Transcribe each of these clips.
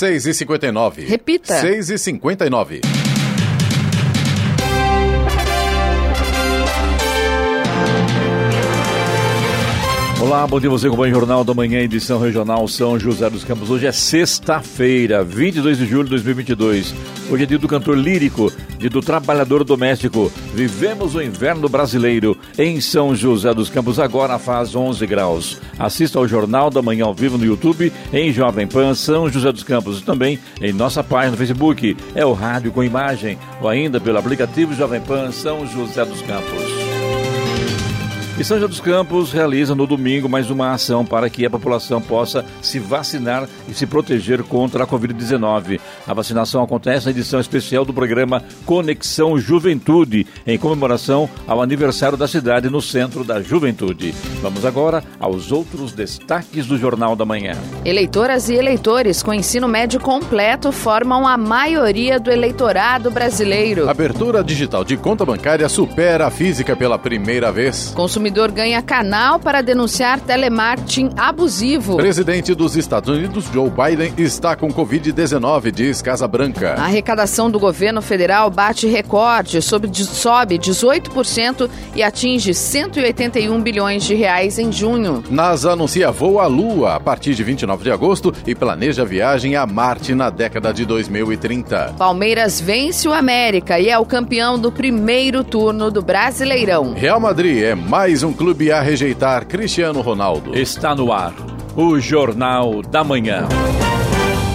6 e 59 Repita. 6 Olá, bom dia você acompanha o Jornal da Manhã, edição regional São José dos Campos. Hoje é sexta-feira, 22 de julho de 2022. Hoje é dia do cantor lírico, dia do trabalhador doméstico. Vivemos o inverno brasileiro em São José dos Campos, agora faz 11 graus. Assista ao Jornal da Manhã ao vivo no YouTube, em Jovem Pan São José dos Campos e também em nossa página no Facebook. É o rádio com imagem ou ainda pelo aplicativo Jovem Pan São José dos Campos. E São José dos Campos realiza no domingo mais uma ação para que a população possa se vacinar e se proteger contra a Covid-19. A vacinação acontece na edição especial do programa Conexão Juventude, em comemoração ao aniversário da cidade no Centro da Juventude. Vamos agora aos outros destaques do Jornal da Manhã. Eleitoras e eleitores com ensino médio completo formam a maioria do eleitorado brasileiro. Abertura digital de conta bancária supera a física pela primeira vez. Consumidor ganha canal para denunciar telemarketing abusivo. Presidente dos Estados Unidos, Joe Biden, está com Covid-19, diz Casa Branca. A arrecadação do governo federal bate recorde, sobe 18% e atinge 181 bilhões de reais em junho. NASA anuncia voo à Lua a partir de 29 de agosto e planeja viagem a Marte na década de 2030. Palmeiras vence o América e é o campeão do primeiro turno do Brasileirão. Real Madrid é mais um clube a rejeitar Cristiano Ronaldo. Está no ar o Jornal da Manhã.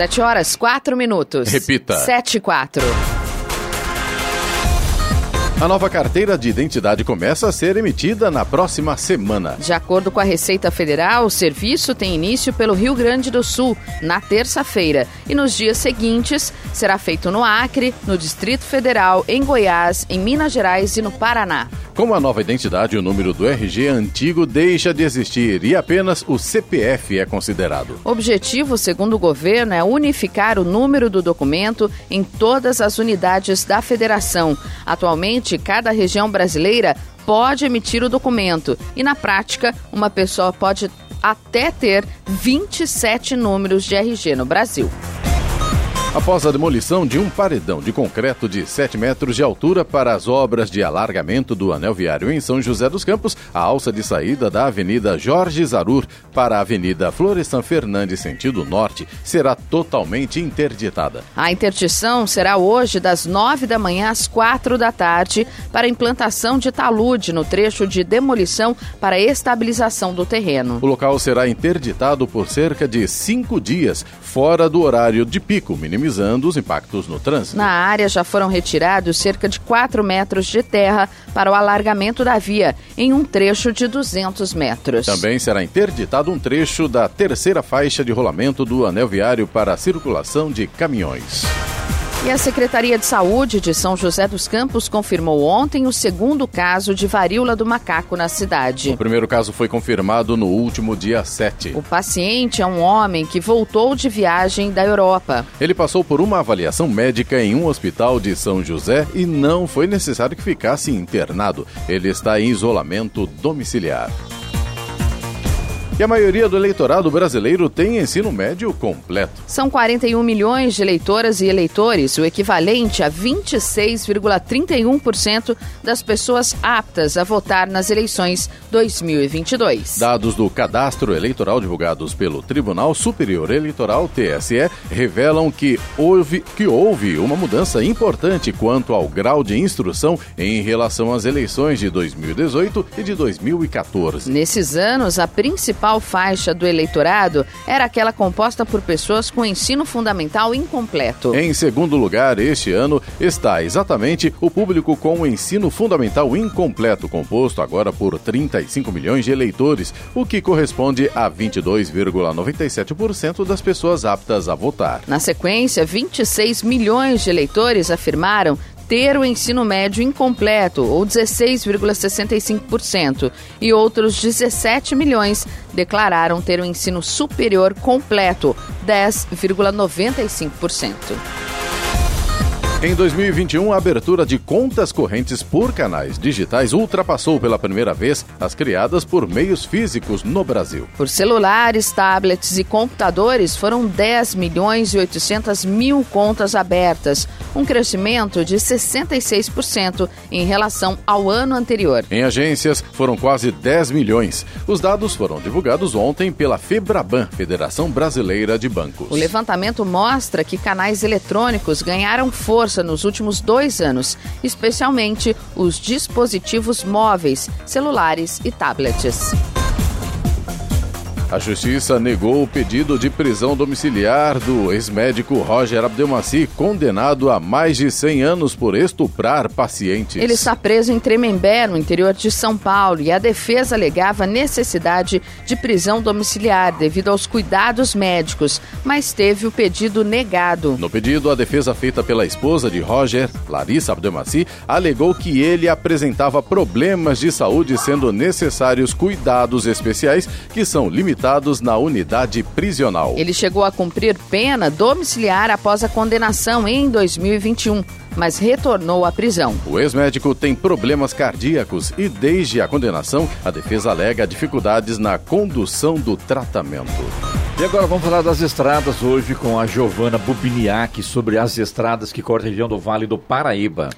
Sete horas, quatro minutos. Repita. Sete e quatro. A nova carteira de identidade começa a ser emitida na próxima semana. De acordo com a Receita Federal, o serviço tem início pelo Rio Grande do Sul, na terça-feira, e nos dias seguintes será feito no Acre, no Distrito Federal, em Goiás, em Minas Gerais e no Paraná. Com a nova identidade, o número do RG antigo deixa de existir e apenas o CPF é considerado. O objetivo, segundo o governo, é unificar o número do documento em todas as unidades da federação. Atualmente, cada região brasileira pode emitir o documento e, na prática, uma pessoa pode até ter 27 números de RG no Brasil. Após a demolição de um paredão de concreto de 7 metros de altura para as obras de alargamento do anel viário em São José dos Campos, a alça de saída da Avenida Jorge Zarur para a Avenida Florestan Fernandes, sentido norte, será totalmente interditada. A interdição será hoje das 9 da manhã às 4 da tarde para implantação de talude no trecho de demolição para estabilização do terreno. O local será interditado por cerca de cinco dias, fora do horário de pico, minimizando os impactos no trânsito. Na área já foram retirados cerca de 4 metros de terra para o alargamento da via, em um trecho de 200 metros. Também será interditado um trecho da terceira faixa de rolamento do anel viário para a circulação de caminhões. E a Secretaria de Saúde de São José dos Campos confirmou ontem o segundo caso de varíola do macaco na cidade. O primeiro caso foi confirmado no último dia 7. O paciente é um homem que voltou de viagem da Europa. Ele passou por uma avaliação médica em um hospital de São José e não foi necessário que ficasse internado. Ele está em isolamento domiciliar. E a maioria do eleitorado brasileiro tem ensino médio completo. São 41 milhões de eleitoras e eleitores, o equivalente a 26,31% das pessoas aptas a votar nas eleições 2022. Dados do cadastro eleitoral divulgados pelo Tribunal Superior Eleitoral, TSE, revelam que houve, que houve uma mudança importante quanto ao grau de instrução em relação às eleições de 2018 e de 2014. Nesses anos, a principal principal faixa do eleitorado era aquela composta por pessoas com ensino fundamental incompleto. Em segundo lugar, este ano está exatamente o público com o ensino fundamental incompleto, composto agora por 35 milhões de eleitores, o que corresponde a 22,97% das pessoas aptas a votar. Na sequência, 26 milhões de eleitores afirmaram ter o ensino médio incompleto, ou 16,65%, e outros 17 milhões declararam ter o ensino superior completo, 10,95%. Em 2021, a abertura de contas correntes por canais digitais ultrapassou pela primeira vez as criadas por meios físicos no Brasil. Por celulares, tablets e computadores, foram 10 milhões e 800 mil contas abertas, um crescimento de 66% em relação ao ano anterior. Em agências, foram quase 10 milhões. Os dados foram divulgados ontem pela Febraban, Federação Brasileira de Bancos. O levantamento mostra que canais eletrônicos ganharam força força nos últimos dois anos, especialmente os dispositivos móveis, celulares e tablets. A justiça negou o pedido de prisão domiciliar do ex-médico Roger Abdelmaci, condenado a mais de 100 anos por estuprar pacientes. Ele está preso em Tremembé, no interior de São Paulo, e a defesa alegava necessidade de prisão domiciliar devido aos cuidados médicos, mas teve o pedido negado. No pedido, a defesa feita pela esposa de Roger, Larissa Abdelmaci, alegou que ele apresentava problemas de saúde, sendo necessários cuidados especiais que são limitados na unidade prisional. Ele chegou a cumprir pena domiciliar após a condenação em 2021 mas retornou à prisão. O ex-médico tem problemas cardíacos e, desde a condenação, a defesa alega dificuldades na condução do tratamento. E agora vamos falar das estradas hoje com a Giovana Bubiniak sobre as estradas que cortam a região do Vale do Paraíba.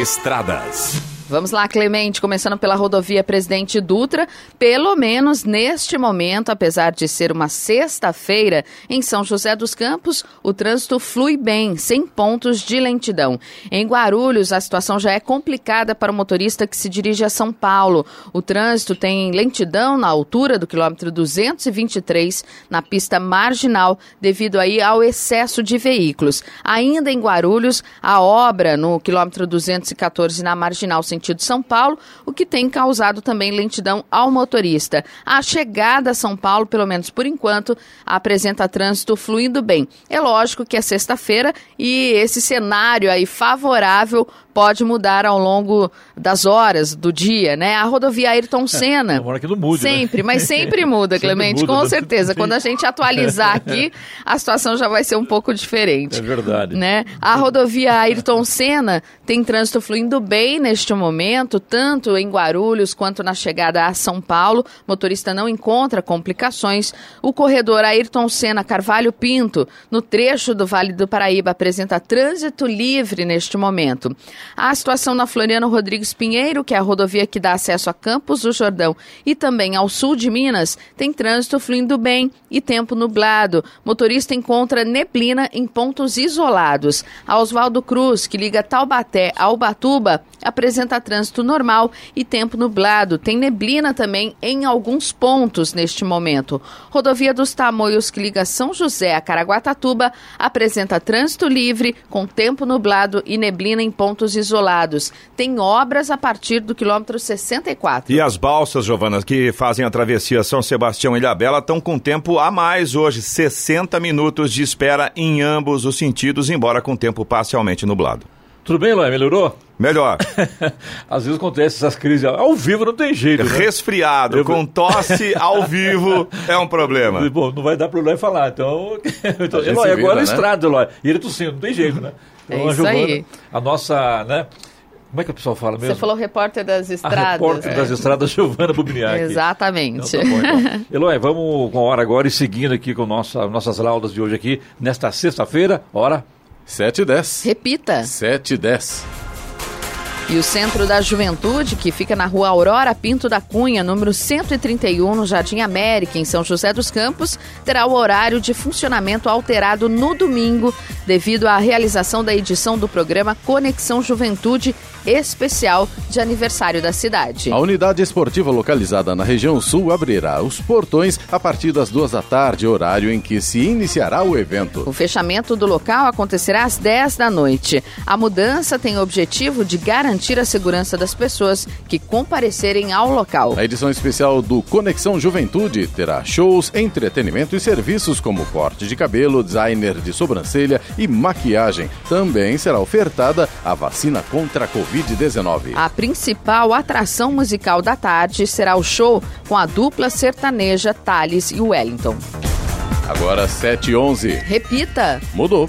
Estradas. Vamos lá, Clemente, começando pela rodovia Presidente Dutra. Pelo menos neste momento, apesar de ser uma sexta-feira, em São José dos Campos, o trânsito flui bem, sem pontos de lentidão. Em Guarulhos, a situação já é complicada para o motorista que se dirige a São Paulo. O trânsito tem lentidão na altura do quilômetro 223, na pista marginal, devido aí ao excesso de veículos. Ainda em Guarulhos, a obra no quilômetro 214 na marginal sentido São Paulo, o que tem causado também lentidão ao motorista. A chegada a São Paulo, pelo menos por enquanto, apresenta trânsito fluindo bem. É lógico que é sexta-feira e esse cenário aí favorável pode mudar ao longo das horas do dia, né? A rodovia Ayrton Senna. É, que não mude, né? sempre, né? mas sempre muda, Clemente, sempre muda, com certeza. Quando a gente atualizar aqui, a situação já vai ser um pouco diferente. É verdade. Né? A rodovia Ayrton Senna tem trânsito fluindo bem neste momento, tanto em Guarulhos quanto na chegada a São Paulo. Motorista não encontra complicações. O corredor Ayrton Senna Carvalho Pinto, no trecho do Vale do Paraíba, apresenta trânsito livre neste momento. A situação na Floriano Rodrigues Pinheiro, que é a rodovia que dá acesso a Campos do Jordão e também ao sul de Minas, tem trânsito fluindo bem e tempo nublado. Motorista encontra neblina em pontos isolados. A Oswaldo Cruz, que liga Taubaté a Ubatuba, apresenta trânsito normal e tempo nublado. Tem neblina também em alguns pontos neste momento. Rodovia dos Tamoios, que liga São José a Caraguatatuba, apresenta trânsito livre com tempo nublado e neblina em pontos isolados. Tem obras a partir do quilômetro 64. E as balsas, Giovana, que fazem a travessia São Sebastião e Ilhabela estão com tempo a mais hoje, 60 minutos de espera em ambos os sentidos, embora com tempo parcialmente nublado. Tudo bem, Luan? Melhorou? Melhor. Às vezes acontece essas crises ao vivo, não tem jeito. Né? Resfriado, Eu... com tosse ao vivo é um problema. Bom, não vai dar para o Eloy falar. Então, então Eloy, agora é né? estrada, Eloy. E ele tossindo, não tem jeito, né? É então, é isso Giovana, aí. A nossa, né? Como é que o pessoal fala mesmo? Você falou repórter das estradas. A repórter é. das estradas, Giovana Bubniak. Exatamente. Então, tá bom, então. Eloy, vamos com a hora agora e seguindo aqui com nossa, nossas laudas de hoje aqui, nesta sexta-feira, hora... 7 e 10. Repita. 7 e 10. E o Centro da Juventude, que fica na rua Aurora Pinto da Cunha, número 131, no Jardim América, em São José dos Campos, terá o horário de funcionamento alterado no domingo, devido à realização da edição do programa Conexão Juventude especial de aniversário da cidade. A unidade esportiva localizada na região sul abrirá os portões a partir das duas da tarde, horário em que se iniciará o evento. O fechamento do local acontecerá às 10 da noite. A mudança tem o objetivo de garantir a segurança das pessoas que comparecerem ao local. A edição especial do Conexão Juventude terá shows, entretenimento e serviços como corte de cabelo, designer de sobrancelha e maquiagem. Também será ofertada a vacina contra a Covid-19. A principal atração musical da tarde será o show com a dupla sertaneja Thales e Wellington. Agora 7h11. Repita. Mudou.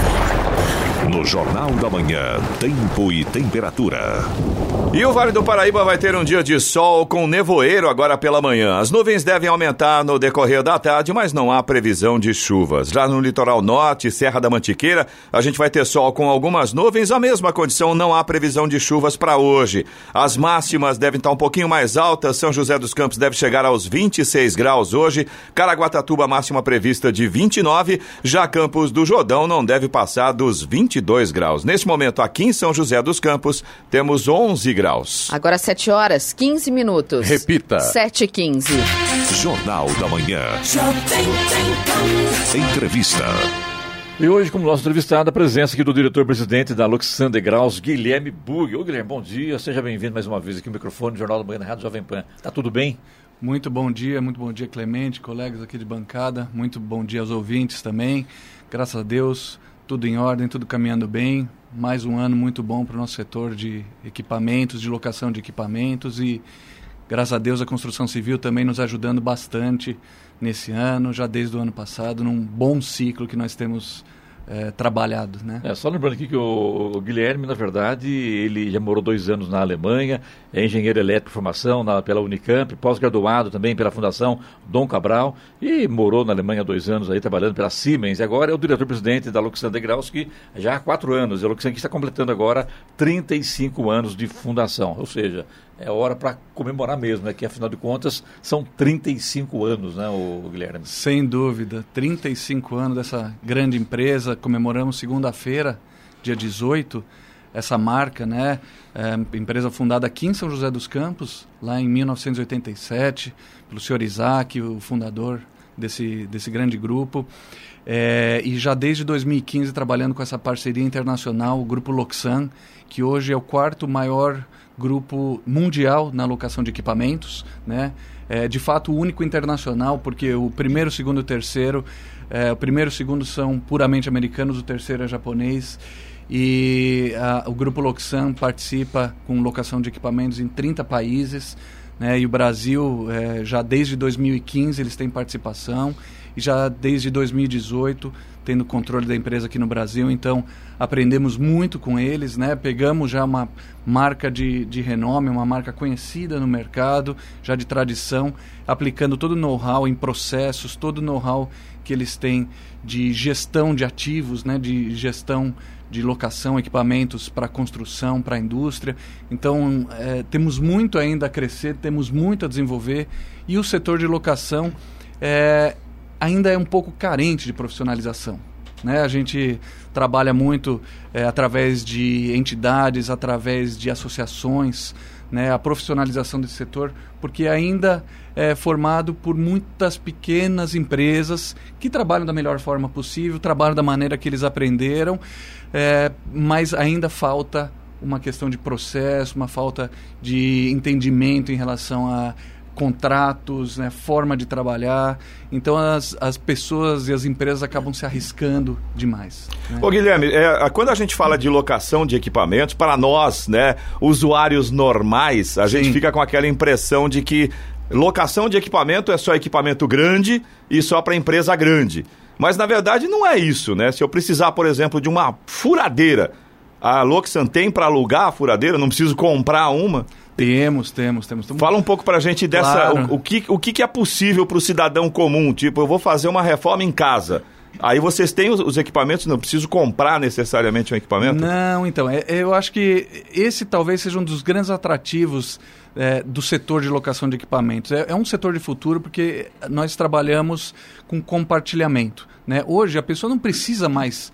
No Jornal da Manhã, tempo e temperatura. E o Vale do Paraíba vai ter um dia de sol com nevoeiro agora pela manhã. As nuvens devem aumentar no decorrer da tarde, mas não há previsão de chuvas. Já no litoral norte, Serra da Mantiqueira, a gente vai ter sol com algumas nuvens. A mesma condição, não há previsão de chuvas para hoje. As máximas devem estar um pouquinho mais altas. São José dos Campos deve chegar aos 26 graus hoje. Caraguatatuba, máxima prevista de 29. Já Campos do Jordão não deve passar dos 22 22 graus. Neste momento, aqui em São José dos Campos, temos 11 graus. Agora 7 horas, 15 minutos. Repita. 7 e 15. Jornal da Manhã. Entrevista. E hoje, como nosso entrevistado, a presença aqui do diretor-presidente da Luxander Graus, Guilherme Bug. Ô, Guilherme, bom dia. Seja bem-vindo mais uma vez aqui no microfone do Jornal da Manhã na Rádio Jovem Pan. Tá tudo bem? Muito bom dia, muito bom dia, Clemente, colegas aqui de bancada. Muito bom dia aos ouvintes também. Graças a Deus, tudo em ordem, tudo caminhando bem. Mais um ano muito bom para o nosso setor de equipamentos, de locação de equipamentos e graças a Deus a construção civil também nos ajudando bastante nesse ano, já desde o ano passado, num bom ciclo que nós temos é, trabalhado, né? É, só lembrando aqui que o, o, Guilherme, na verdade, ele já morou dois anos na Alemanha, é engenheiro elétrico de formação na, pela Unicamp, pós-graduado também pela Fundação Dom Cabral e morou na Alemanha dois anos aí trabalhando pela Siemens e agora é o diretor-presidente da Luxander Grauski já há quatro anos. A Luxander está completando agora 35 anos de fundação, ou seja, é hora para comemorar mesmo, né? Que afinal de contas são 35 anos, né, o Guilherme? Sem dúvida, 35 anos dessa grande empresa. Comemoramos segunda-feira, dia 18, essa marca, né? É, empresa fundada aqui em São José dos Campos, lá em 1987, pelo senhor Isaac, o fundador desse, desse grande grupo. É, e já desde 2015 trabalhando com essa parceria internacional, o Grupo Loxan, que hoje é o quarto maior grupo mundial na alocação de equipamentos, né? É, de fato, o único internacional, porque o primeiro, segundo e terceiro, é, o primeiro e o segundo são puramente americanos, o terceiro é japonês. E a, o Grupo Loxan participa com locação de equipamentos em 30 países, né? e o Brasil, é, já desde 2015, eles têm participação, e já desde 2018 tendo controle da empresa aqui no Brasil, então aprendemos muito com eles, né? Pegamos já uma marca de, de renome, uma marca conhecida no mercado, já de tradição, aplicando todo o know-how em processos, todo o know-how que eles têm de gestão de ativos, né? De gestão de locação, equipamentos para construção, para indústria. Então, é, temos muito ainda a crescer, temos muito a desenvolver e o setor de locação é, ainda é um pouco carente de profissionalização. Né? A gente trabalha muito é, através de entidades, através de associações, né? a profissionalização desse setor, porque ainda é formado por muitas pequenas empresas que trabalham da melhor forma possível, trabalham da maneira que eles aprenderam, é, mas ainda falta uma questão de processo, uma falta de entendimento em relação a contratos, né, forma de trabalhar. Então as, as pessoas e as empresas acabam se arriscando demais. Né? Ô Guilherme, é, quando a gente fala de locação de equipamentos, para nós, né, usuários normais, a Sim. gente fica com aquela impressão de que locação de equipamento é só equipamento grande e só para empresa grande. Mas na verdade não é isso, né? Se eu precisar, por exemplo, de uma furadeira, a Loxan tem para alugar a furadeira, não preciso comprar uma. Temos, temos, temos. Fala um pouco para a gente dessa. Claro. O, o, que, o que é possível para o cidadão comum? Tipo, eu vou fazer uma reforma em casa. Aí vocês têm os, os, equipamentos, não preciso comprar necessariamente um equipamento? Não, então, é, eu acho que esse talvez seja um dos grandes atrativos é, do setor de locação de equipamentos. É, é, um setor de futuro porque nós trabalhamos com compartilhamento. Né? Hoje a pessoa não precisa mais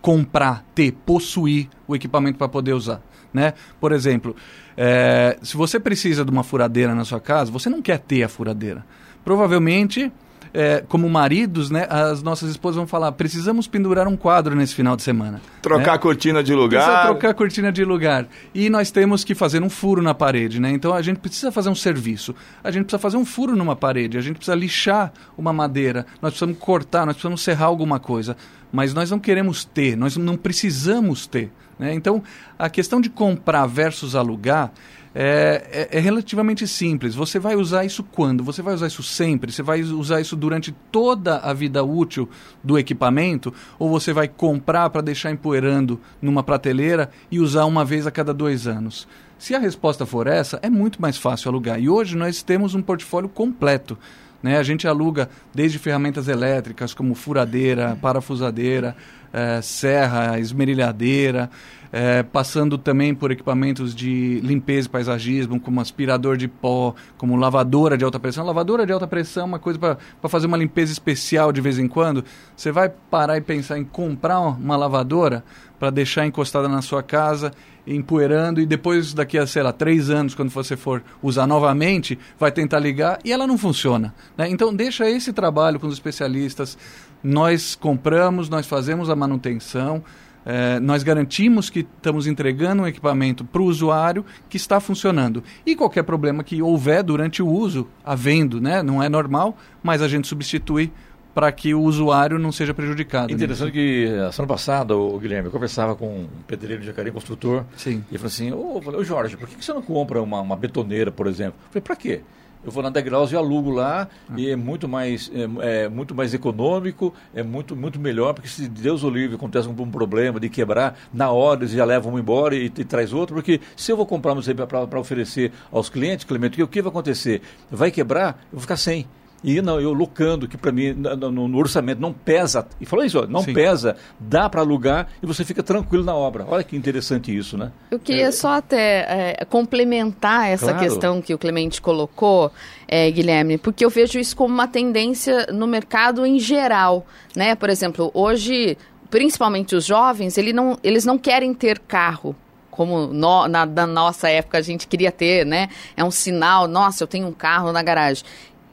comprar, ter, possuir o equipamento para poder usar. Né? Por exemplo, é, se você precisa de uma furadeira na sua casa, você não quer ter a furadeira. Provavelmente é, como maridos, né, as nossas esposas vão falar: precisamos pendurar um quadro nesse final de semana. Trocar né? a cortina de lugar. Precisa trocar a cortina de lugar. E nós temos que fazer um furo na parede, né? Então a gente precisa fazer um serviço. A gente precisa fazer um furo numa parede. A gente precisa lixar uma madeira. Nós precisamos cortar, nós precisamos serrar alguma coisa. Mas nós não queremos ter, nós não precisamos ter. Né? Então a questão de comprar versus alugar é, é, é, relativamente simples. Você vai usar isso quando? Você vai usar isso sempre? Você vai usar isso durante toda a vida útil do equipamento? Ou você vai comprar para deixar empoeirando numa prateleira e usar uma vez a cada dois anos? Se a resposta for essa, é muito mais fácil alugar. E hoje nós temos um portfólio completo. Né? A gente aluga desde ferramentas elétricas como furadeira, parafusadeira, é, serra, esmerilhadeira, é, passando também por equipamentos de limpeza e paisagismo, como aspirador de pó, como lavadora de alta pressão. Lavadora de alta pressão é uma coisa para fazer uma limpeza especial de vez em quando. Você vai parar e pensar em comprar uma lavadora para deixar encostada na sua casa, empoeirando, e depois, daqui a, sei lá, três anos, quando você for usar novamente, vai tentar ligar e ela não funciona. Né? Então, deixa esse trabalho com os especialistas. Nós compramos, nós fazemos a manutenção. É, nós garantimos que estamos entregando um equipamento para o usuário que está funcionando. E qualquer problema que houver durante o uso, havendo, né, não é normal, mas a gente substitui para que o usuário não seja prejudicado. Interessante que a semana passada, o Guilherme, eu conversava com um pedreiro de Jacareí, construtor, Sim. e ele falou assim, ô, ô Jorge, por que você não compra uma, uma betoneira, por exemplo? Eu falei, para quê? Eu vou na Degraus e alugo lá ah. e é muito mais é, é, muito mais econômico, é muito muito melhor, porque se Deus o livre acontece um, problema de quebrar, na hora eles já levam um embora e, e traz outro, porque se eu vou comprar para oferecer aos clientes, Clemente, o que vai acontecer? Vai quebrar, eu vou ficar sem. E não, eu locando, que para mim no, no, orçamento não pesa, e falou isso, ó, não Sim. pesa, dá para alugar e você fica tranquilo na obra. Olha que interessante isso, né? Eu queria é, só até é, complementar essa claro. questão que o Clemente colocou, é, Guilherme, porque eu vejo isso como uma tendência no mercado em geral, né? Por exemplo, hoje, principalmente os jovens, ele não, eles não querem ter carro, como no, na, na, nossa época a gente queria ter, né? É um sinal, nossa, eu tenho um carro na garagem.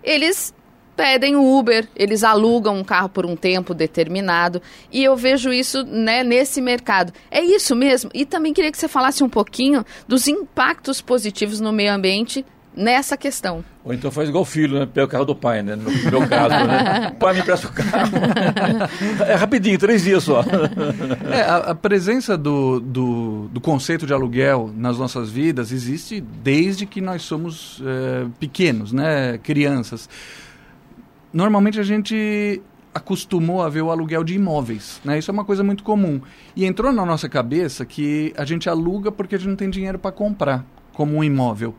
Eles pedem o Uber, eles alugam um carro por um tempo determinado e eu vejo isso né, nesse mercado. É isso mesmo? E também queria que você falasse um pouquinho dos impactos positivos no meio ambiente nessa questão. Ou então faz igual o filho, né? Pega o carro do pai, né? No meu caso, né? pai me empresta o carro. é rapidinho, três dias só. É, a, a, presença do, do, do, conceito de aluguel nas nossas vidas existe desde que nós somos é, pequenos, né? Crianças normalmente a gente acostumou a ver o aluguel de imóveis, né? Isso é uma coisa muito comum. E entrou na nossa cabeça que a gente aluga porque a gente não tem dinheiro para comprar, como um imóvel.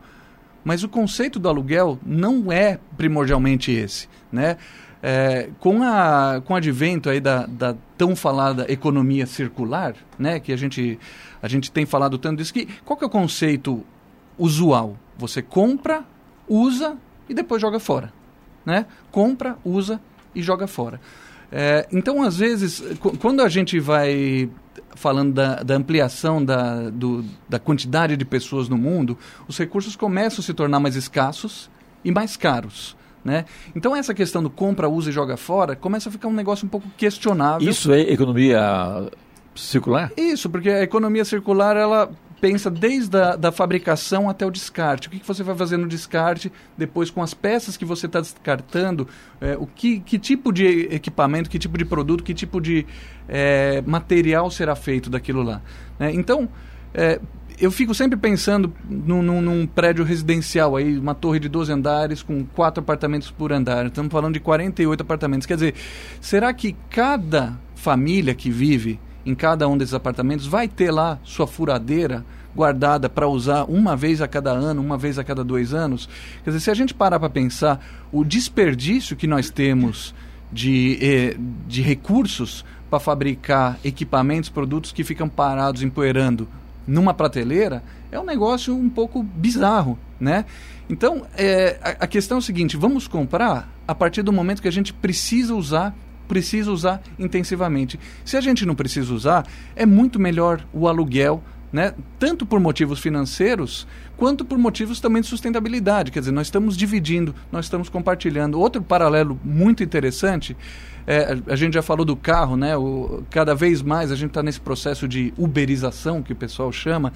Mas o conceito do aluguel não é primordialmente esse, né? É, com, a, com o advento aí da, da tão falada economia circular, né? Que a gente, a gente tem falado tanto disso, que qual que é o conceito usual? Você compra, usa e depois joga fora né? Compra, usa e joga fora. É, então, às vezes, quando a gente vai falando da, da ampliação da, do, da quantidade de pessoas no mundo, os recursos começam a se tornar mais escassos e mais caros. Né? Então essa questão do compra, usa e joga fora começa a ficar um negócio um pouco questionável. Isso é economia circular? Isso, porque a economia circular ela pensa desde a da fabricação até o descarte. O que, que, você vai fazer no descarte, depois com as peças que você está descartando, é, o que, que, tipo de equipamento, que tipo de produto, que tipo de é, material será feito daquilo lá. Né? Então, é, eu fico sempre pensando num, num, prédio residencial aí, uma torre de 12 andares com quatro apartamentos por andar. Estamos falando de 48 apartamentos. Quer dizer, será que cada família que vive em cada um desses apartamentos vai ter lá sua furadeira guardada para usar uma vez a cada ano, uma vez a cada dois anos. Quer dizer, se a gente parar para pensar o desperdício que nós temos de, eh, de recursos para fabricar equipamentos, produtos que ficam parados, empoeirando numa prateleira, é um negócio um pouco bizarro, né? Então, é, a, a questão é o seguinte, vamos comprar a partir do momento que a gente precisa usar precisa usar intensivamente. Se a gente não precisa usar, é muito melhor o aluguel, né? tanto por motivos financeiros, quanto por motivos também de sustentabilidade. Quer dizer, nós estamos dividindo, nós estamos compartilhando. Outro paralelo muito interessante, é, a gente já falou do carro, né? O, cada vez mais a gente está nesse processo de uberização, que o pessoal chama,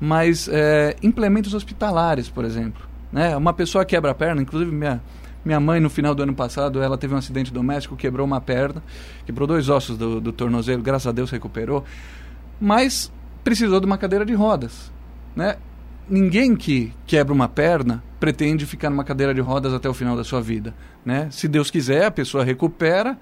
mas é, implementos hospitalares, por exemplo. Né? Uma pessoa quebra a perna, inclusive minha, minha mãe, no final do ano passado, ela teve um acidente doméstico, quebrou uma perna, quebrou dois ossos do, do tornozelo, graças a Deus recuperou, mas precisou de uma cadeira de rodas. Né? Ninguém que quebra uma perna pretende ficar numa cadeira de rodas até o final da sua vida. Né? Se Deus quiser, a pessoa recupera,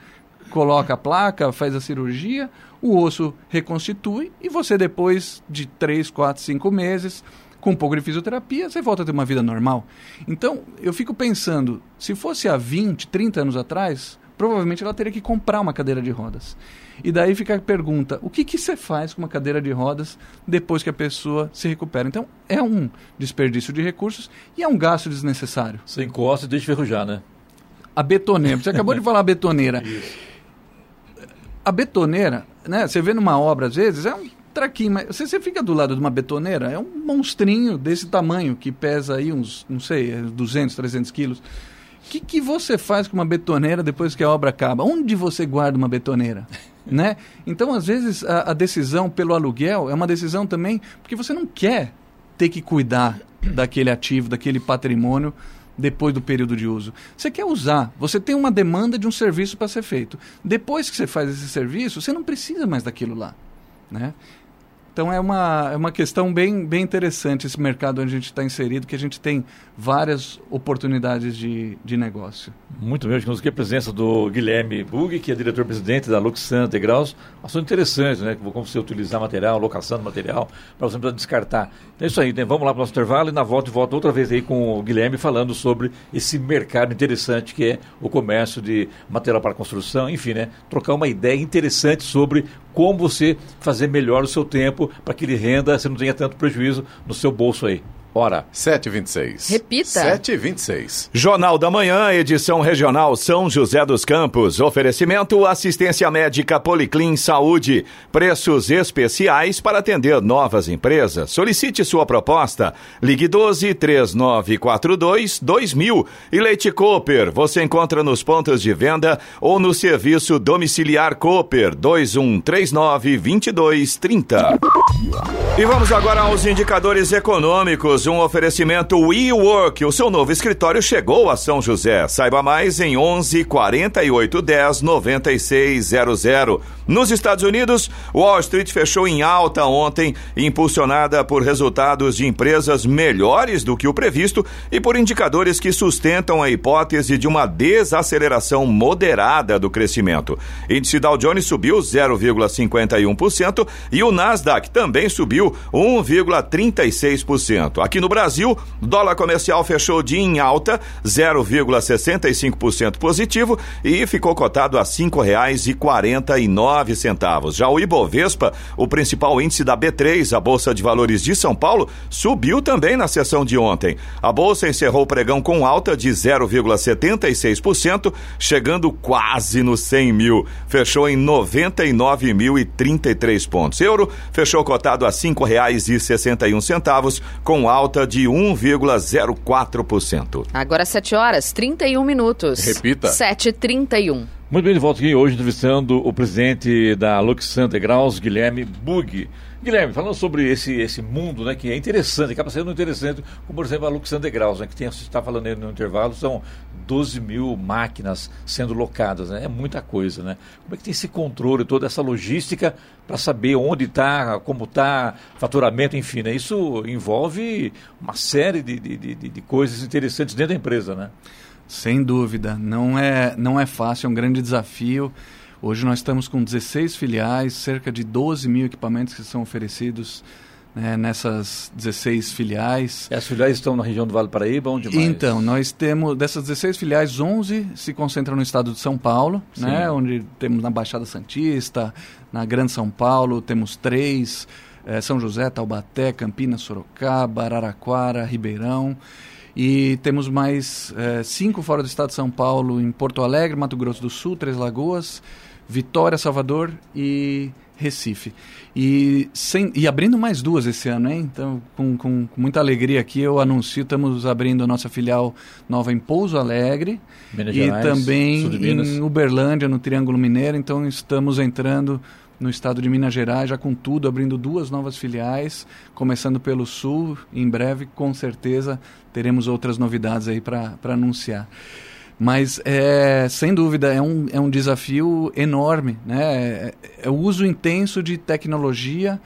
coloca a placa, faz a cirurgia, o osso reconstitui e você, depois de 3, 4, 5 meses, com um pouco de fisioterapia, você volta a ter uma vida normal. Então, eu fico pensando, se fosse há 20, 30 anos atrás, provavelmente ela teria que comprar uma cadeira de rodas. E daí fica a pergunta: o que, que você faz com uma cadeira de rodas depois que a pessoa se recupera? Então, é um desperdício de recursos e é um gasto desnecessário. Você encosta e deixa ferrujar, né? A betoneira. Você acabou de falar betoneira. Isso. A betoneira, né? Você vê numa obra, às vezes, é um traquinho, mas você, você fica do lado de uma betoneira, é um monstrinho desse tamanho, que pesa aí uns, não sei, 200, 300 quilos. O que, que você faz com uma betoneira depois que a obra acaba? Onde você guarda uma betoneira? né? Então, às vezes, a, a decisão pelo aluguel é uma decisão também porque você não quer ter que cuidar daquele ativo, daquele patrimônio depois do período de uso. Você quer usar, você tem uma demanda de um serviço para ser feito. Depois que você faz esse serviço, você não precisa mais daquilo lá. Né? Então é uma, é uma questão bem, bem interessante esse mercado onde a gente está inserido, que a gente tem várias oportunidades de, de negócio. Muito bem, hoje aqui a presença do Guilherme Bug, que é diretor-presidente da Luxan Degraus. Assunto interessante, né? Como você utilizar material, locação de material, para você não descartar. Então é isso aí, né? vamos lá para o nosso intervalo e na volta e volta outra vez aí com o Guilherme falando sobre esse mercado interessante que é o comércio de material para construção, enfim, né? Trocar uma ideia interessante sobre como você fazer melhor o seu tempo para que ele renda, você não tenha tanto prejuízo no seu bolso aí. Hora 7h26. Repita. 7h26. Jornal da Manhã, edição regional São José dos Campos. Oferecimento assistência médica Policlin Saúde. Preços especiais para atender novas empresas. Solicite sua proposta. Ligue 12 3942 2000. E Leite Cooper. Você encontra nos pontos de venda ou no serviço domiciliar Cooper 2139 2230. E vamos agora aos indicadores econômicos um oferecimento WeWork. O seu novo escritório chegou a São José. Saiba mais em 11 48 10 96 00. Nos Estados Unidos, Wall Street fechou em alta ontem, impulsionada por resultados de empresas melhores do que o previsto e por indicadores que sustentam a hipótese de uma desaceleração moderada do crescimento. Índice Dow Jones subiu 0,51% e o Nasdaq também subiu 1,36%. Aqui no Brasil, dólar comercial fechou dia em alta, 0,65% positivo e ficou cotado a R$ 5,49. Já o Ibovespa, o principal índice da B3, a Bolsa de Valores de São Paulo, subiu também na sessão de ontem. A bolsa encerrou o pregão com alta de 0,76%, chegando quase nos 100 mil. Fechou em 99.033 pontos. Euro fechou cotado a R$ 5,61, com alta alta de 1,04%. Agora 7 horas 31 minutos. Repita. 7h31. Muito bem, de volta aqui hoje entrevistando o presidente da Luxanta Graus, Guilherme Bug. Guilherme, falando sobre esse, esse mundo, né, que é interessante, acaba sendo interessante, como por exemplo a Luxander Graus, né, que tem, você está falando aí no intervalo, são 12 mil máquinas sendo locadas, né, é muita coisa, né? Como é que tem esse controle, toda essa logística para saber onde está, como está, faturamento, enfim, né? Isso envolve uma série de, de, de, de coisas interessantes dentro da empresa, né? Sem dúvida, não é, não é fácil, é um grande desafio. Hoje nós estamos com 16 filiais, cerca de 12 mil equipamentos que são oferecidos né, nessas 16 filiais. E as filiais estão na região do Vale do Paraíba, onde mais? Então, nós temos, dessas 16 filiais, 11 se concentram no estado de São Paulo, né, onde temos na Baixada Santista, na Grande São Paulo, temos três, eh, São José, Taubaté, Campinas, Sorocaba, Araraquara, Ribeirão. E temos mais eh, cinco fora do estado de São Paulo, em Porto Alegre, Mato Grosso do Sul, Três Lagoas, Vitória, Salvador e Recife. E, sem, e abrindo mais duas esse ano, hein? Então, com, com, com muita alegria aqui, eu anuncio, estamos abrindo a nossa filial nova em Pouso Alegre Minas e Gerais, também em Uberlândia, no Triângulo Mineiro. Então, estamos entrando no estado de Minas Gerais, já com tudo, abrindo duas novas filiais, começando pelo Sul. Em breve, com certeza, teremos outras novidades aí para anunciar. Mas, é, sem dúvida, é um, é um desafio enorme. Né? É, é o uso intenso de tecnologia,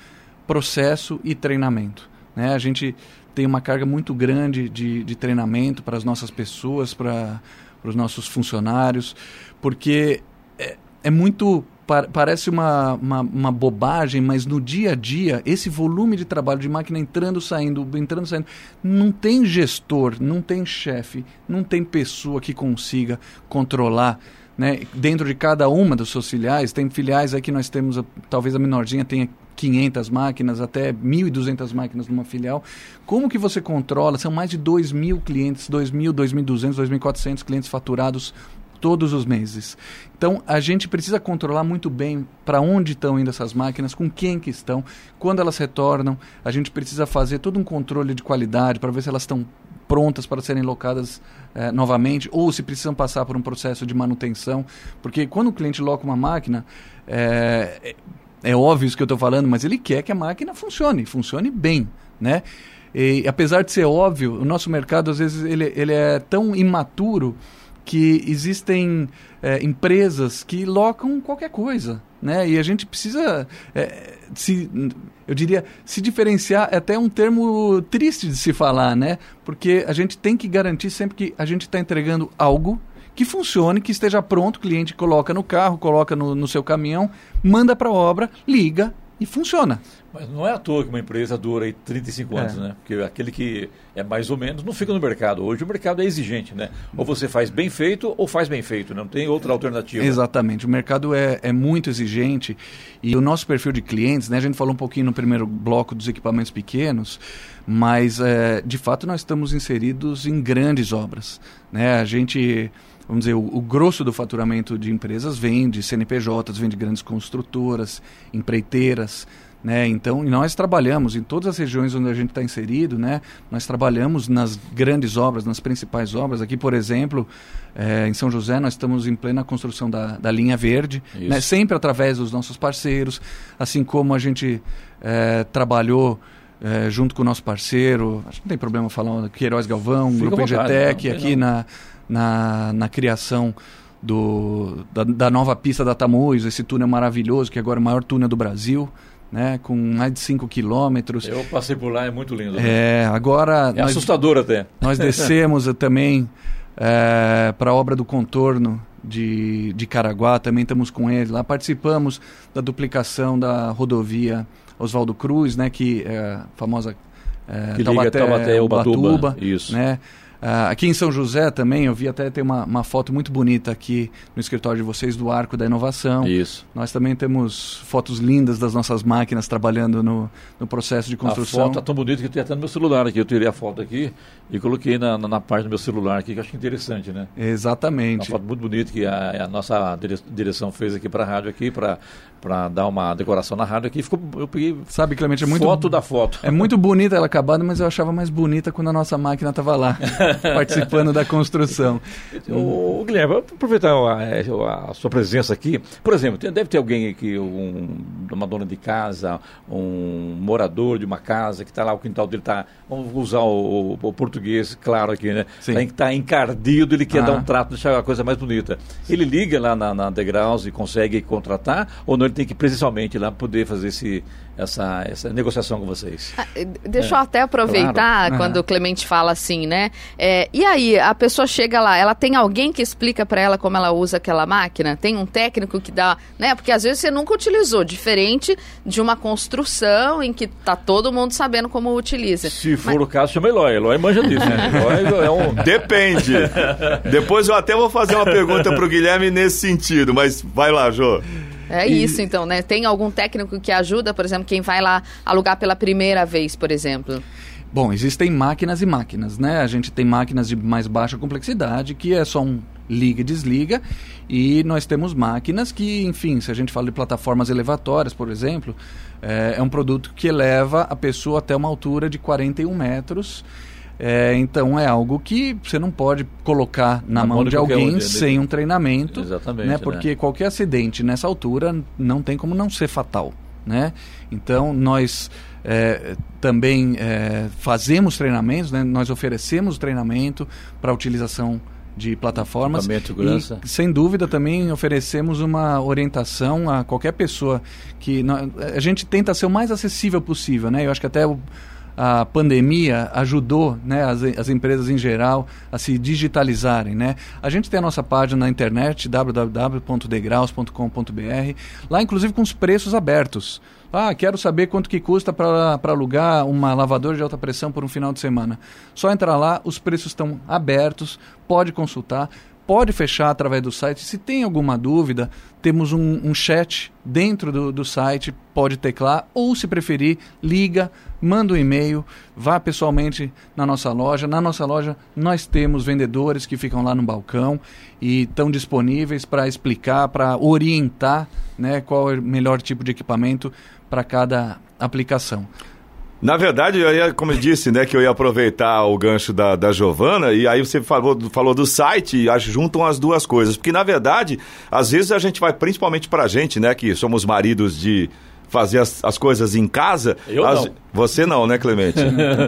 processo e treinamento. Né? A gente tem uma carga muito grande de, de treinamento para as nossas pessoas, para os nossos funcionários, porque é, é muito pa- parece uma, uma, uma bobagem, mas no dia a dia, esse volume de trabalho de máquina entrando, saindo, entrando, saindo, não tem gestor, não tem chefe, não tem pessoa que consiga controlar. Né? Dentro de cada uma das suas filiais, tem filiais aí que nós temos, a- talvez a menorzinha tenha 500 máquinas, até 1.200 máquinas numa filial. Como que você controla? São mais de 2 mil clientes, 2.000, 2.200, 2.400 clientes faturados todos os meses. Então, a gente precisa controlar muito bem para onde estão indo essas máquinas, com quem que estão, quando elas retornam. A gente precisa fazer todo um controle de qualidade para ver se elas estão prontas para serem locadas eh, novamente ou se precisam passar por um processo de manutenção. Porque quando o cliente loca uma máquina, eh, é, é óbvio isso que eu estou falando, mas ele quer que a máquina funcione, funcione bem, né? E apesar de ser óbvio, o nosso mercado às vezes ele, ele é tão imaturo que existem é, empresas que locam qualquer coisa, né? E a gente precisa é, se, eu diria, se diferenciar é até um termo triste de se falar, né? Porque a gente tem que garantir sempre que a gente está entregando algo que funcione, que esteja pronto, o cliente coloca no carro, coloca no, no seu caminhão, manda para a obra, liga e funciona. Mas não é à toa que uma empresa dura aí 35 anos, É. né? Porque aquele que é mais ou menos não fica no mercado. Hoje o mercado é exigente, né? Ou você faz bem feito ou faz bem feito, não tem outra alternativa. Exatamente. O mercado é, é muito exigente e o nosso perfil de clientes, né? A gente falou um pouquinho no primeiro bloco dos equipamentos pequenos, mas é, de fato nós estamos inseridos em grandes obras, né? A gente vamos dizer, o, o grosso do faturamento de empresas vem de CNPJs, vem de grandes construtoras, empreiteiras, né? Então, e nós trabalhamos em todas as regiões onde a gente está inserido, né? Nós trabalhamos nas grandes obras, nas principais obras. Aqui, por exemplo, eh, em São José, nós estamos em plena construção da, da linha verde, né? sempre através dos nossos parceiros, assim como a gente eh, trabalhou eh, junto com o nosso parceiro, acho que não tem problema falar, Queiroz Galvão, Fica Grupo Engetec, aqui na, na, na criação do, da, da nova pista da Tamoios, esse túnel maravilhoso, que agora é o maior túnel do Brasil, né, com mais de 5 quilômetros. Eu passei por lá, é muito lindo. né? É, agora É nós, assustador até. nós descemos também para a obra do contorno de, de Caraguá, também estamos com ele lá. Participamos da duplicação da rodovia Oswaldo Cruz, né, que é a famosa é, Que liga Taubaté e Ubatuba. Isso. Né? Ah, aqui em São José também, eu vi até ter uma, uma foto muito bonita aqui no escritório de vocês do Arco da Inovação. Isso. Nós também temos fotos lindas das nossas máquinas trabalhando no, no processo de A construção. foto tá tão bonita que eu tenho até no meu celular aqui. Eu tirei a foto aqui e coloquei na, na, na parte do meu celular aqui, que eu acho interessante, né? Uma Exatamente. foto muito bonita que a, a nossa dire- direção fez aqui para a rádio aqui, para dar uma decoração na rádio aqui. Ficou, eu peguei Sabe, Clemente, é muito, foto da foto. é muito bonita ela acabada, mas eu achava mais bonita quando a nossa máquina estava lá, participando da construção. Ô, Guilherme, vou aproveitar a, a sua presença aqui. Por exemplo, tem- deve ter alguém aqui, um, uma dona de casa, um morador de uma casa que está lá, o quintal dele está. Vamos usar o, o- o português, claro, aqui, né? Sim. Está encardido, ele quer Ah. dar um trato, deixar a coisa mais bonita. Ele liga lá na, na Degraus e consegue contratar, ou não ele tem que presencialmente lá poder fazer esse, essa, essa negociação com vocês. Ah, deixa é. eu até aproveitar claro. quando uhum. o Clemente fala assim, né? É, e aí, a pessoa chega lá, ela tem alguém que explica para ela como ela usa aquela máquina? Tem um técnico que dá, né? Porque às vezes você nunca utilizou, diferente de uma construção em que tá todo mundo sabendo como utiliza. Se for Mas... o caso, chama Eloy. Eloy manja disso, né? Eloy é um... Depende. Depois eu até vou fazer uma pergunta pro Guilherme nesse sentido, mas vai lá, Jô. É e... isso, então, né? Tem algum técnico que ajuda, por exemplo, quem vai lá alugar pela primeira vez, por exemplo? Bom, existem máquinas e máquinas, né? A gente tem máquinas de mais baixa complexidade, que é só um liga e desliga, e nós temos máquinas que, enfim, se a gente fala de plataformas elevatórias, por exemplo, é, é um produto que eleva a pessoa até uma altura de 41 metros, é, então é algo que você não pode colocar na, na mão de alguém um sem um treinamento. Exatamente. Né? Porque né? qualquer acidente nessa altura não tem como não ser fatal. Né? Então nós é, também é, fazemos treinamentos, né? nós oferecemos treinamento para utilização de plataformas e sem dúvida também oferecemos uma orientação a qualquer pessoa que a gente tenta ser o mais acessível possível, né? Eu acho que até o, a pandemia ajudou né, as, as empresas em geral a se digitalizarem. Né? A gente tem a nossa página na internet, www.degraus.com.br, lá inclusive com os preços abertos. Ah, quero saber quanto que custa para alugar uma lavadora de alta pressão por um final de semana. Só entrar lá, os preços estão abertos, pode consultar pode fechar através do site. Se tem alguma dúvida, temos um, um chat dentro do, do, site, pode teclar, ou se preferir, liga, manda um e-mail, vá pessoalmente na nossa loja. Na nossa loja nós temos vendedores que ficam lá no balcão e estão disponíveis para explicar, para orientar né, qual é o melhor tipo de equipamento para cada aplicação. Na verdade, eu ia, como eu disse, né, que eu ia aproveitar o gancho da, da Giovana, e aí você falou, falou do site, e juntam as duas coisas. Porque, na verdade, às vezes a gente vai, principalmente pra gente, né, que somos maridos de fazer as, as coisas em casa. Eu as, não. Você não, né, Clemente?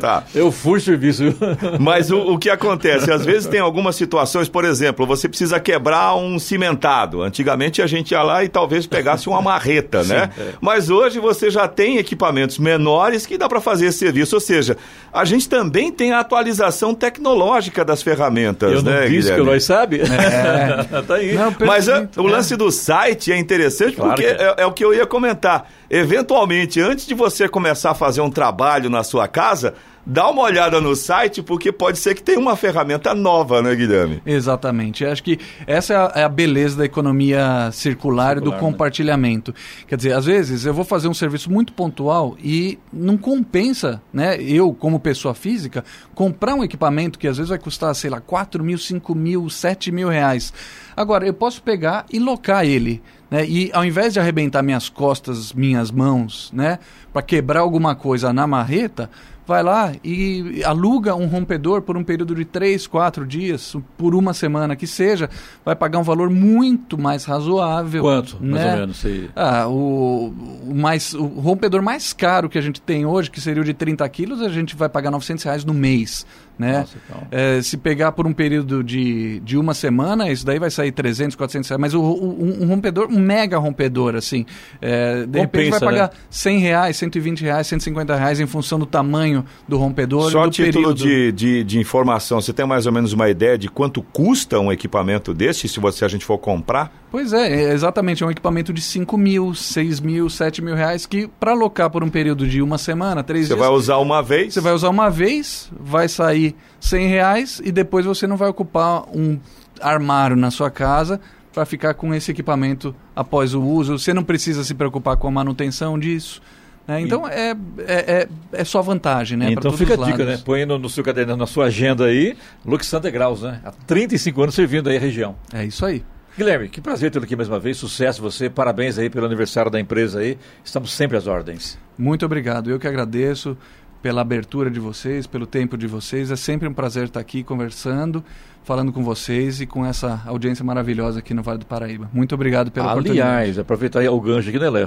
tá. Eu fui serviço. Mas o, o, que acontece? Às vezes tem algumas situações, por exemplo, você precisa quebrar um cimentado. Antigamente a gente ia lá e talvez pegasse uma marreta, né? Sim, é. Mas hoje você já tem equipamentos menores que dá para fazer esse serviço. Ou seja, a gente também tem a atualização tecnológica das ferramentas, Eu né, não disse que nós sabe. É. tá aí. Não, Mas a, o lance do site é interessante claro porque é. É, é o que eu ia comentar. Eventualmente, antes de você começar a fazer um trabalho na sua casa, dá uma olhada no site, porque pode ser que tenha uma ferramenta nova, né, Guilherme? Exatamente. Acho que essa é a, é beleza da economia circular, e do né? compartilhamento. Né? Quer dizer, às vezes eu vou fazer um serviço muito pontual e não compensa, né, eu, como pessoa física, comprar um equipamento que às vezes vai custar, sei lá, 4 mil, 5 mil, 7 mil reais. Agora, eu posso pegar e locar ele. Né? E ao invés de arrebentar minhas costas, minhas mãos, né, para quebrar alguma coisa na marreta, vai lá e aluga um rompedor por um período de três, quatro dias, por uma semana que seja, vai pagar um valor muito mais razoável. Quanto, né? mais ou menos? Sei. Ah, o, o, mais, o rompedor mais caro que a gente tem hoje, que seria o de 30 quilos, a gente vai pagar 900 reais no mês. Né? Nossa, então. é, se pegar por um período de, de uma semana, isso daí vai sair 300, 400 reais. Mas o, o um, um, rompedor, um mega rompedor, assim, é, de Compensa, repente vai pagar né? 100 reais, 120 reais, 150 reais em função do tamanho do rompedor Só do título de, de, de, informação, você tem mais ou menos uma ideia de quanto custa um equipamento desse, se você, a gente for comprar? Pois é, é exatamente, é um equipamento de 5 mil, 6 mil, 7 mil reais que para alocar por um período de uma semana, três você dias... Você vai usar uma vez? Você vai usar uma vez, vai sair 100 reais e depois você não vai ocupar um armário na sua casa para ficar com esse equipamento após o uso. Você não precisa se preocupar com a manutenção disso. Né? Então é, é, é, é, só vantagem, né? Então fica a dica, né? Põe no, no seu caderno, na sua agenda aí, Lux Santa Graus, né? Há 35 anos servindo aí a região. É isso aí. Guilherme, que prazer tê-lo aqui mais uma vez, sucesso você, parabéns aí pelo aniversário da empresa aí, estamos sempre às ordens. Muito obrigado, eu que agradeço pela abertura de vocês, pelo tempo de vocês. É sempre um prazer estar aqui conversando, falando com vocês e com essa audiência maravilhosa aqui no Vale do Paraíba. Muito obrigado pela Aliás, oportunidade. Aliás, aproveitar o gancho aqui, né, Léo?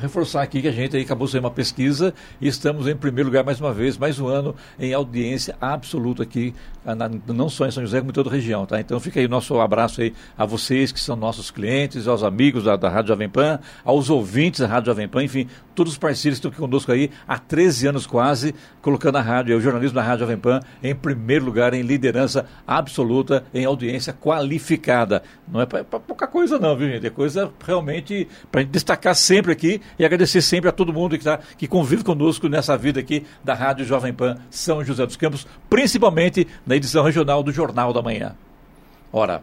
Reforçar aqui que a gente acabou sendo uma pesquisa e estamos em primeiro lugar mais uma vez, mais um ano em audiência absoluta aqui, não só em São José, como em toda a região, tá? Então fica aí o nosso abraço aí a vocês que são nossos clientes, aos amigos da, da Rádio Jovem Pan, aos ouvintes da Rádio Jovem Pan, enfim, todos os parceiros que estão aqui conosco aí há 13 anos quase, colocando a rádio, o jornalismo da Rádio Jovem Pan em primeiro lugar, em liderança absoluta, em audiência qualificada. Não é para pouca coisa não, viu gente? É coisa realmente para destacar sempre aqui e agradecer sempre a todo mundo que, tá, que convive conosco nessa vida aqui da Rádio Jovem Pan São José dos Campos, principalmente na edição regional do Jornal da Manhã. Ora,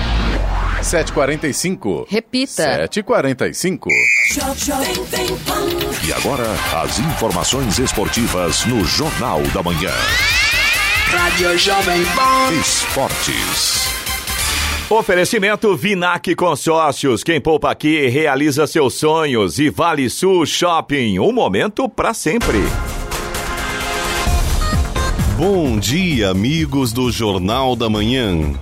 7h45. Repita. 7h45. E agora, as informações esportivas no Jornal da Manhã. Rádio Jovem Pan. Esportes. Oferecimento Vinac Consórcios. Quem poupa aqui realiza seus sonhos. E Vale Sul Shopping. Um momento para sempre. Bom dia, amigos do Jornal da Manhã.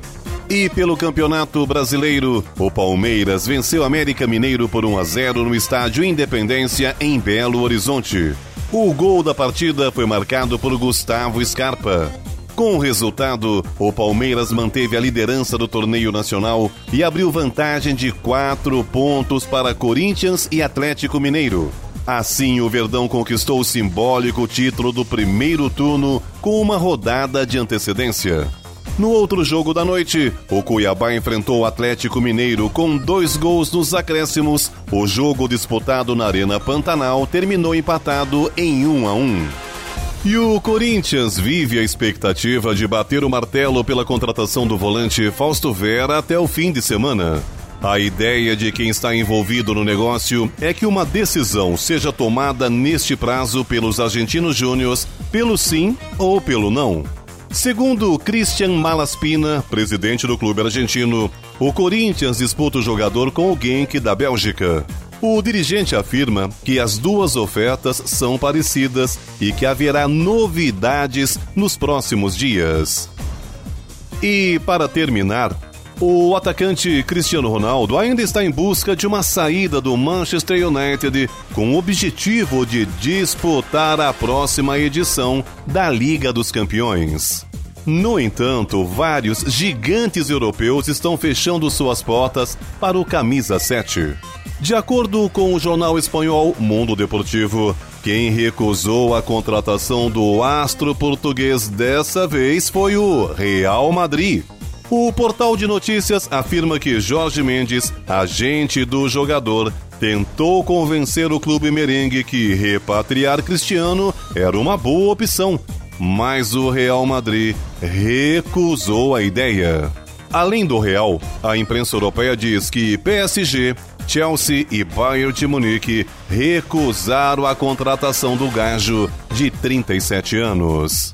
E pelo Campeonato Brasileiro, o Palmeiras venceu América Mineiro por 1 a 0 no estádio Independência em Belo Horizonte. O gol da partida foi marcado por Gustavo Scarpa. Com o resultado, o Palmeiras manteve a liderança do torneio nacional e abriu vantagem de quatro pontos para Corinthians e Atlético Mineiro. Assim, o Verdão conquistou o simbólico título do primeiro turno com uma rodada de antecedência. No outro jogo da noite, o Cuiabá enfrentou o Atlético Mineiro com dois gols nos acréscimos. O jogo disputado na Arena Pantanal terminou empatado em 1 a 1. E o Corinthians vive a expectativa de bater o martelo pela contratação do volante Fausto Vera até o fim de semana. A ideia de quem está envolvido no negócio é que uma decisão seja tomada neste prazo pelos argentinos júniors, pelo sim ou pelo não. Segundo Christian Malaspina, presidente do clube argentino, o Corinthians disputa o jogador com o Genk da Bélgica. O dirigente afirma que as duas ofertas são parecidas e que haverá novidades nos próximos dias. E para terminar, o atacante Cristiano Ronaldo ainda está em busca de uma saída do Manchester United com o objetivo de disputar a próxima edição da Liga dos Campeões. No entanto, vários gigantes europeus estão fechando suas portas para o camisa 7. De acordo com o jornal espanhol Mundo Deportivo, quem recusou a contratação do astro português dessa vez foi o Real Madrid. O portal de notícias afirma que Jorge Mendes, agente do jogador, tentou convencer o clube merengue que repatriar Cristiano era uma boa opção, mas o Real Madrid recusou a ideia. Além do Real, a imprensa europeia diz que PSG, Chelsea e Bayern de Munique recusaram a contratação do gajo de 37 anos.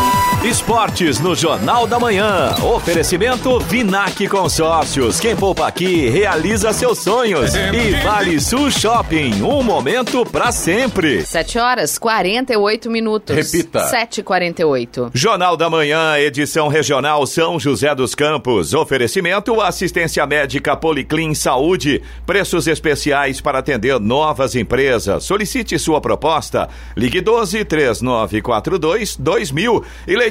Esportes no Jornal da Manhã. Oferecimento Vinac Consórcios. Quem poupa aqui realiza seus sonhos. E Vale Sul Shopping. Um momento para sempre. 7 horas 48 minutos. Repita. 7h48. Jornal da Manhã, edição regional São José dos Campos. Oferecimento assistência médica Policlin Saúde. Preços especiais para atender novas empresas. Solicite sua proposta. Ligue 12 3942 2000. E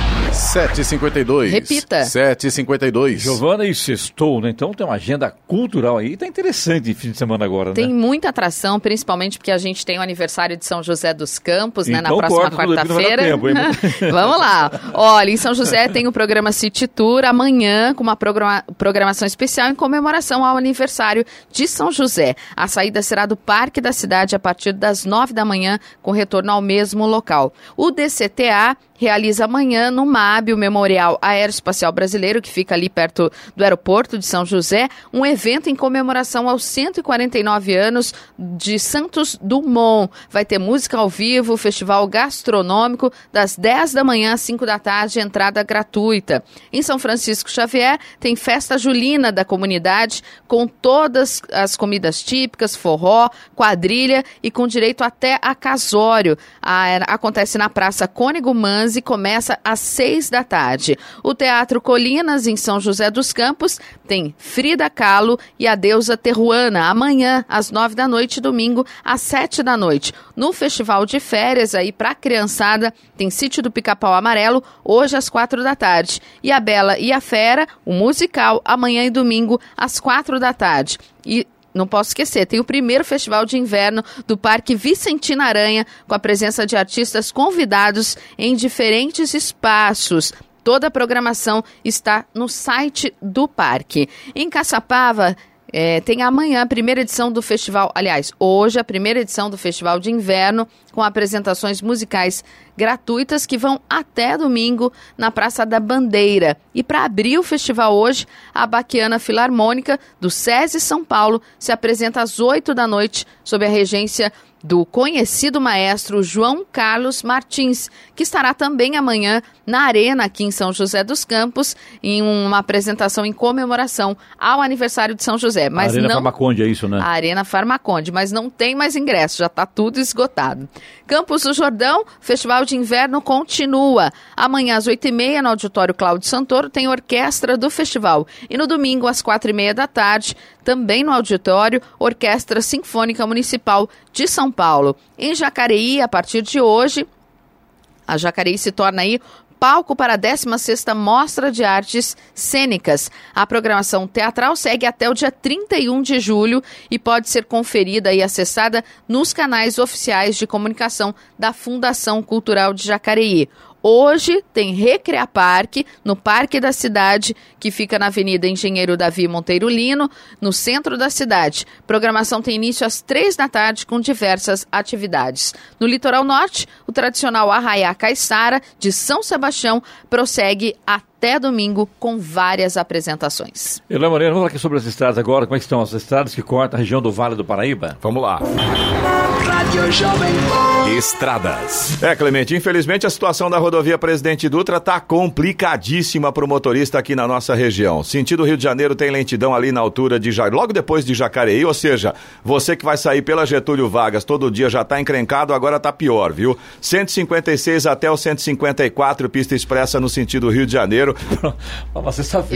7h52. Repita. 7h52. Giovana e Sextou, né? Então tem uma agenda cultural aí. Tá interessante fim de semana agora, Tem né? muita atração, principalmente porque a gente tem o aniversário de São José dos Campos, né? Na Então próxima quarta-feira. Vamos lá. Olha, em São José tem o programa City Tour amanhã, com uma programa- programação especial em comemoração ao aniversário de São José. A saída será do Parque da Cidade a partir das nove da manhã, com retorno ao mesmo local. O DCTA realiza amanhã no MAB, o Memorial Aeroespacial Brasileiro, que fica ali perto do aeroporto de São José, um evento em comemoração aos 149 anos de Santos Dumont. Vai ter música ao vivo, festival gastronômico, das 10 da manhã às 5 da tarde, entrada gratuita. Em São Francisco Xavier, tem festa julina da comunidade, com todas as comidas típicas, forró, quadrilha e com direito até a casório. A- acontece na Praça Cônego Manzi começa às 6 da tarde. O Teatro Colinas, em São José dos Campos, tem Frida Kahlo e a deusa Terruana, amanhã, às 9 da noite, domingo, às 7 da noite. No Festival de Férias, aí para criançada, tem Sítio do Pica-Pau Amarelo, hoje às 4 da tarde. E a Bela e a Fera, o musical, amanhã e domingo, às 4 da tarde. E não posso esquecer, tem o primeiro festival de inverno do Parque Vicentina Aranha, com a presença de artistas convidados em diferentes espaços. Toda a programação está no site do parque. Em Caçapava, é, tem amanhã a primeira edição do festival, aliás, hoje a primeira edição do Festival de Inverno, com apresentações musicais gratuitas que vão até domingo na Praça da Bandeira. E para abrir o festival hoje, a Baquiana Filarmônica do SESI São Paulo se apresenta às 8 da noite, sob a regência do conhecido maestro João Carlos Martins, que estará também amanhã na Arena, aqui em São José dos Campos, em uma apresentação em comemoração ao aniversário de São José. Mas Arena não Farmaconde, é isso, né? a Arena Farmaconde, mas não tem mais ingresso, já está tudo esgotado. Campos do Jordão, Festival de Inverno continua. Amanhã às oito e meia, no Auditório Cláudio Santoro, tem orquestra do festival. E no domingo, às quatro e meia da tarde, também no auditório, Orquestra Sinfônica Municipal de São Paulo. Em Jacareí, a partir de hoje, a Jacareí se torna aí palco para a 16ª Mostra de Artes Cênicas. A programação teatral segue até o dia 31 de julho e pode ser conferida e acessada nos canais oficiais de comunicação da Fundação Cultural de Jacareí. Hoje tem Recrea Parque, no Parque da Cidade, que fica na Avenida Engenheiro Davi Monteiro Lino, no centro da cidade. Programação tem início às três da tarde com diversas atividades. No litoral norte, o tradicional Arraiá Caiçara, de São Sebastião, prossegue até domingo com várias apresentações. Elan Moreno, vamos falar aqui sobre as estradas agora. Como é que estão as estradas que cortam a região do Vale do Paraíba? Vamos lá. Estradas. É, Clemente, infelizmente a situação da rodovia Presidente Dutra tá complicadíssima para o motorista aqui na nossa região. Sentido Rio de Janeiro tem lentidão ali na altura de Ja- logo depois de Jacareí, ou seja, você que vai sair pela Getúlio Vargas todo dia já tá encrencado, agora tá pior, viu? 156 até o 154 pista expressa no sentido Rio de Janeiro.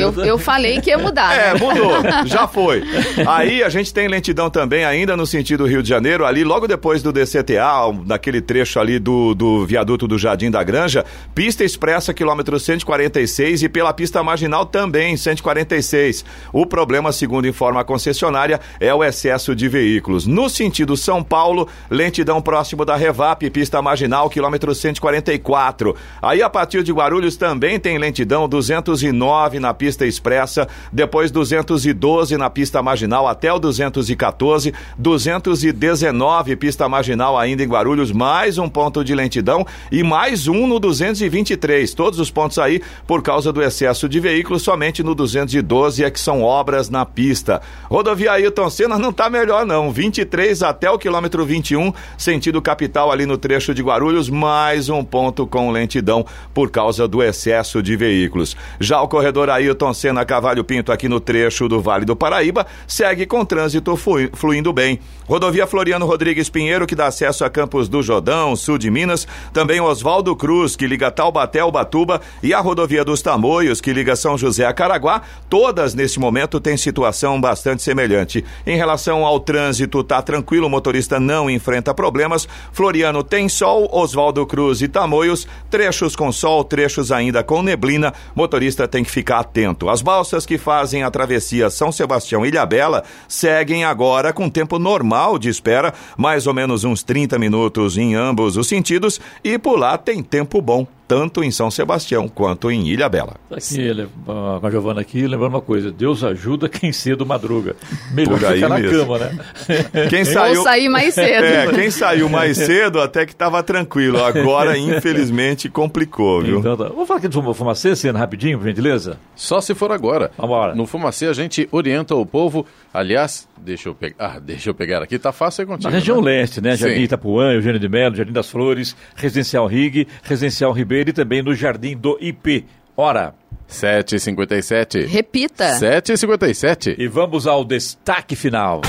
Eu, eu falei que ia mudar. É, né? mudou, já foi. Aí a gente tem lentidão também ainda no sentido Rio de Janeiro, ali logo depois do DCTA, naquele trecho ali do, do viaduto do Jardim da Granja, pista expressa quilômetro 146 e pela pista marginal também 146. O problema, segundo informa a concessionária, é o excesso de veículos. No sentido São Paulo, lentidão próximo da Revap, pista marginal, quilômetro 144. Aí a partir de Guarulhos também tem lentidão 209 na pista expressa, depois 212 na pista marginal até o 214, 219 pista marginal ainda em Guarulhos, mais um ponto de lentidão e mais um no 223. Todos os pontos aí por causa do excesso de veículos, somente no 212 é que são obras na pista. Rodovia Ailton Senna não tá melhor não, 23 até o quilômetro 21, sentido capital ali no trecho de Guarulhos, mais um ponto com lentidão por causa do excesso de veículos. Já o corredor Ailton Senna Cavalho Pinto aqui no trecho do Vale do Paraíba segue com trânsito flui- fluindo bem. Rodovia Floriano Rodrigues Pinheiro Que dá acesso a Campos do Jordão, sul de Minas, também Oswaldo Cruz, que liga Taubaté ao Batuba, e a rodovia dos Tamoios, que liga São José a Caraguá, todas neste momento têm situação bastante semelhante. Em relação ao trânsito, tá tranquilo, o motorista não enfrenta problemas. Floriano tem sol, Oswaldo Cruz e Tamoios, trechos com sol, trechos ainda com neblina. Motorista tem que ficar atento. As balsas que fazem a travessia São Sebastião Ilhabela seguem agora com tempo normal de espera, mais ou menos uns 30 minutos em ambos os sentidos, e por lá tem tempo bom tanto em São Sebastião quanto em Ilha Bela. Aqui, com a Giovana aqui, lembrando uma coisa, Deus ajuda quem cedo madruga. Melhor ficar na mesmo. cama, né? Quem saiu... Ou sair mais cedo. É, quem saiu mais cedo até que estava tranquilo. Agora, infelizmente, complicou, viu? Então, tá. Vamos falar aqui do Fumacê, cena rapidinho, por gentileza? Só se for agora. Vamos No Fumacê a gente orienta o povo, aliás, deixa eu pegar, ah, deixa eu pegar aqui, tá fácil aí contigo. Na região né? leste, né? Jardim Sim. Itapuã, Eugênio de Melo, Jardim das Flores, Residencial Rig, Residencial Ribeiro e também no Jardim do IP. Hora. 7h57. Repita. 7h57. E vamos ao destaque final.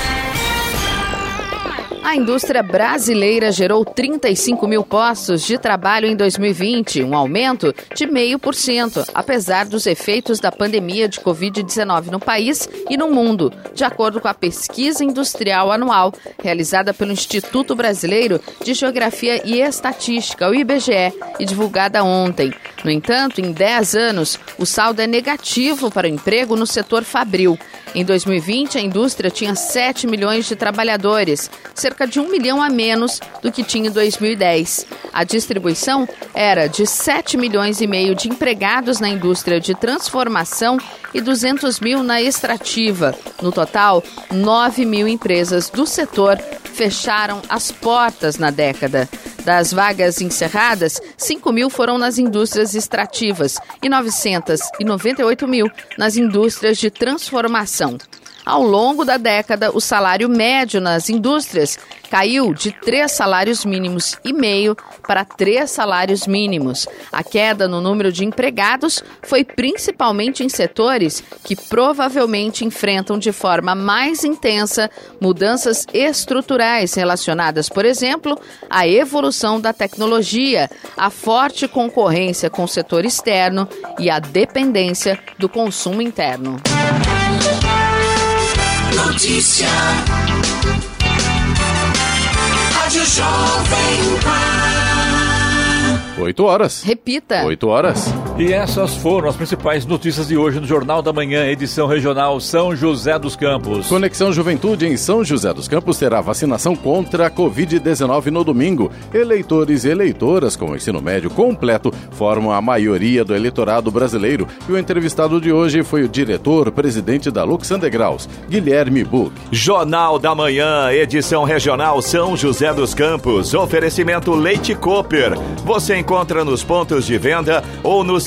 A indústria brasileira gerou 35 mil postos de trabalho em 2020, um aumento de 0,5%, apesar dos efeitos da pandemia de Covid-19 no país e no mundo, de acordo com a pesquisa industrial anual realizada pelo Instituto Brasileiro de Geografia e Estatística, o IBGE, e divulgada ontem. No entanto, em 10 anos, o saldo é negativo para o emprego no setor fabril. Em 2020, a indústria tinha 7 milhões de trabalhadores, cerca de 1 milhão a menos do que tinha em 2010. A distribuição era de 7 milhões e meio de empregados na indústria de transformação e 200 mil na extrativa. No total, 9 mil empresas do setor fecharam as portas na década. Das vagas encerradas, 5 mil foram nas indústrias extrativas e 998 mil nas indústrias de transformação. Ao longo da década, o salário médio nas indústrias caiu de três salários mínimos e meio para três salários mínimos. A queda no número de empregados foi principalmente em setores que provavelmente enfrentam de forma mais intensa mudanças estruturais relacionadas, por exemplo, à evolução da tecnologia, à forte concorrência com o setor externo e à dependência do consumo interno. Notícia. Rádio Jovem Pan. Oito horas. Repita. Oito horas. E essas foram as principais notícias de hoje no Jornal da Manhã, edição regional São José dos Campos. Conexão Juventude em São José dos Campos terá vacinação contra a Covid-19 no domingo. Eleitores e eleitoras com ensino médio completo formam a maioria do eleitorado brasileiro. E o entrevistado de hoje foi o diretor-presidente da Lux Undergrounds, Guilherme Buch. Jornal da Manhã, edição regional São José dos Campos. Oferecimento Leite Cooper. Você encontra nos pontos de venda ou nos